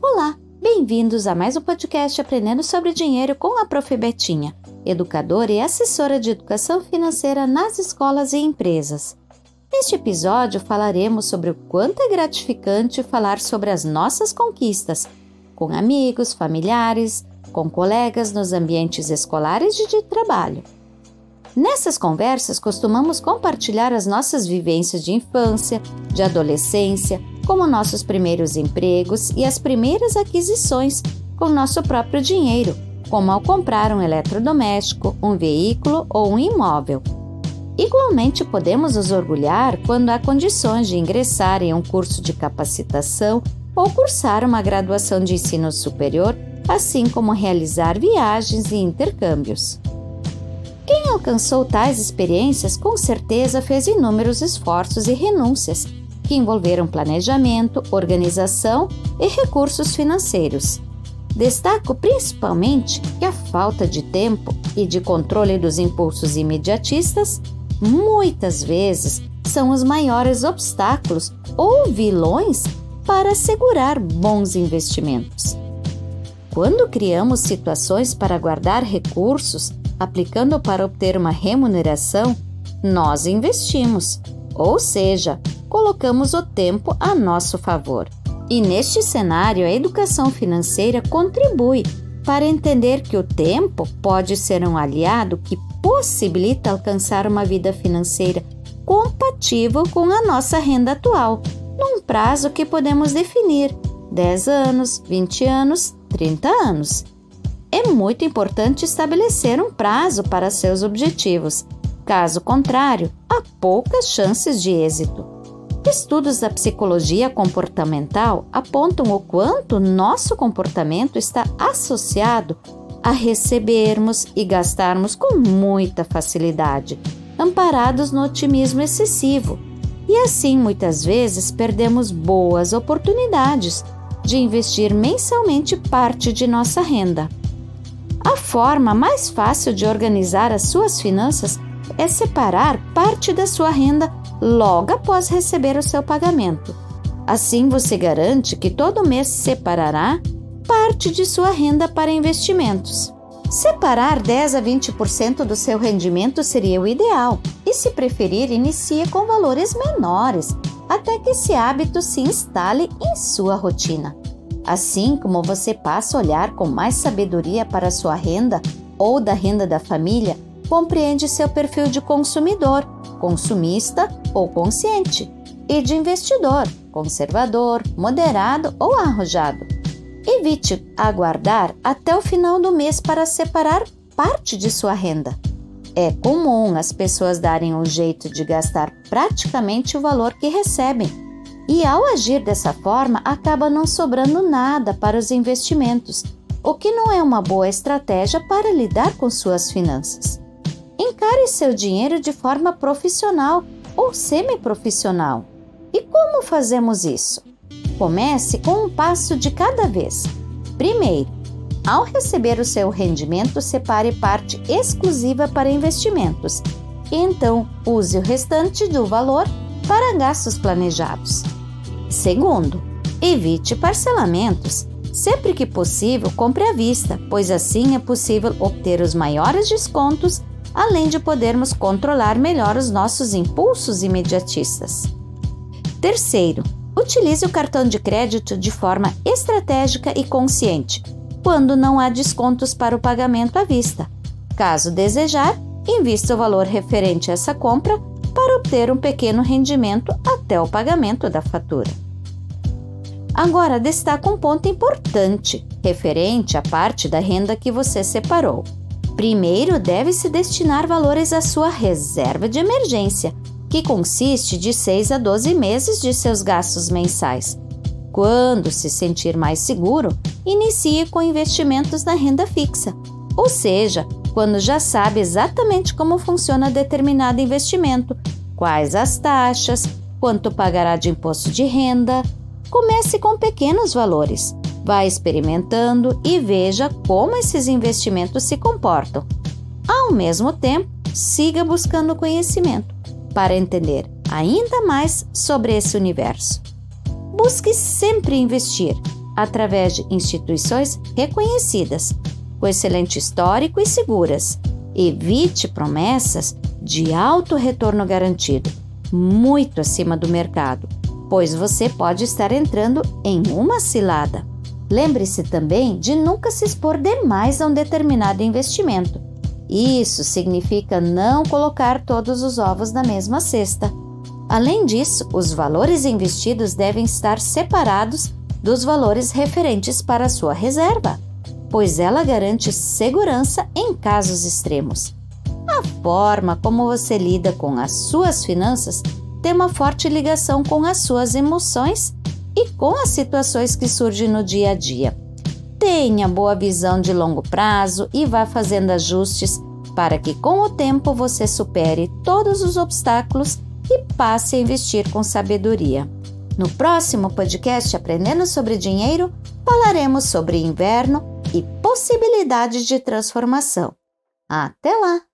Olá, bem-vindos a mais um podcast Aprendendo sobre Dinheiro com a Prof. Betinha, educadora e assessora de educação financeira nas escolas e empresas. Neste episódio falaremos sobre o quanto é gratificante falar sobre as nossas conquistas com amigos, familiares, com colegas nos ambientes escolares e de trabalho. Nessas conversas, costumamos compartilhar as nossas vivências de infância, de adolescência, como nossos primeiros empregos e as primeiras aquisições com nosso próprio dinheiro, como ao comprar um eletrodoméstico, um veículo ou um imóvel. Igualmente, podemos nos orgulhar quando há condições de ingressar em um curso de capacitação ou cursar uma graduação de ensino superior, assim como realizar viagens e intercâmbios. Quem alcançou tais experiências com certeza fez inúmeros esforços e renúncias que envolveram planejamento, organização e recursos financeiros. Destaco principalmente que a falta de tempo e de controle dos impulsos imediatistas muitas vezes são os maiores obstáculos ou vilões para assegurar bons investimentos. Quando criamos situações para guardar recursos aplicando para obter uma remuneração, nós investimos, ou seja, colocamos o tempo a nosso favor. E neste cenário, a educação financeira contribui para entender que o tempo pode ser um aliado que possibilita alcançar uma vida financeira compatível com a nossa renda atual, num prazo que podemos definir 10 anos, 20 anos, 30 anos é muito importante estabelecer um prazo para seus objetivos. Caso contrário, há poucas chances de êxito. Estudos da psicologia comportamental apontam o quanto nosso comportamento está associado a recebermos e gastarmos com muita facilidade, amparados no otimismo excessivo. E assim, muitas vezes, perdemos boas oportunidades de investir mensalmente parte de nossa renda. A forma mais fácil de organizar as suas finanças é separar parte da sua renda logo após receber o seu pagamento. Assim você garante que todo mês separará parte de sua renda para investimentos. Separar 10 a 20% do seu rendimento seria o ideal, e se preferir, inicie com valores menores, até que esse hábito se instale em sua rotina. Assim como você passa a olhar com mais sabedoria para sua renda ou da renda da família, compreende seu perfil de consumidor, consumista ou consciente, e de investidor, conservador, moderado ou arrojado. Evite aguardar até o final do mês para separar parte de sua renda. É comum as pessoas darem um jeito de gastar praticamente o valor que recebem e ao agir dessa forma, acaba não sobrando nada para os investimentos, o que não é uma boa estratégia para lidar com suas finanças. Seu dinheiro de forma profissional ou semi-profissional. E como fazemos isso? Comece com um passo de cada vez. Primeiro, ao receber o seu rendimento, separe parte exclusiva para investimentos então use o restante do valor para gastos planejados. Segundo, evite parcelamentos. Sempre que possível, compre à vista, pois assim é possível obter os maiores descontos, além de podermos controlar melhor os nossos impulsos imediatistas. Terceiro, utilize o cartão de crédito de forma estratégica e consciente, quando não há descontos para o pagamento à vista. Caso desejar, invista o valor referente a essa compra para obter um pequeno rendimento até o pagamento da fatura. Agora destaca um ponto importante, referente à parte da renda que você separou. Primeiro, deve-se destinar valores à sua reserva de emergência, que consiste de 6 a 12 meses de seus gastos mensais. Quando se sentir mais seguro, inicie com investimentos na renda fixa, ou seja, quando já sabe exatamente como funciona determinado investimento, quais as taxas, quanto pagará de imposto de renda. Comece com pequenos valores. Vá experimentando e veja como esses investimentos se comportam. Ao mesmo tempo, siga buscando conhecimento para entender ainda mais sobre esse universo. Busque sempre investir, através de instituições reconhecidas, com excelente histórico e seguras. Evite promessas de alto retorno garantido, muito acima do mercado, pois você pode estar entrando em uma cilada. Lembre-se também de nunca se expor demais a um determinado investimento. Isso significa não colocar todos os ovos na mesma cesta. Além disso, os valores investidos devem estar separados dos valores referentes para a sua reserva, pois ela garante segurança em casos extremos. A forma como você lida com as suas finanças tem uma forte ligação com as suas emoções e com as situações que surgem no dia a dia. Tenha boa visão de longo prazo e vá fazendo ajustes para que com o tempo você supere todos os obstáculos e passe a investir com sabedoria. No próximo podcast Aprendendo sobre Dinheiro, falaremos sobre inverno e possibilidades de transformação. Até lá!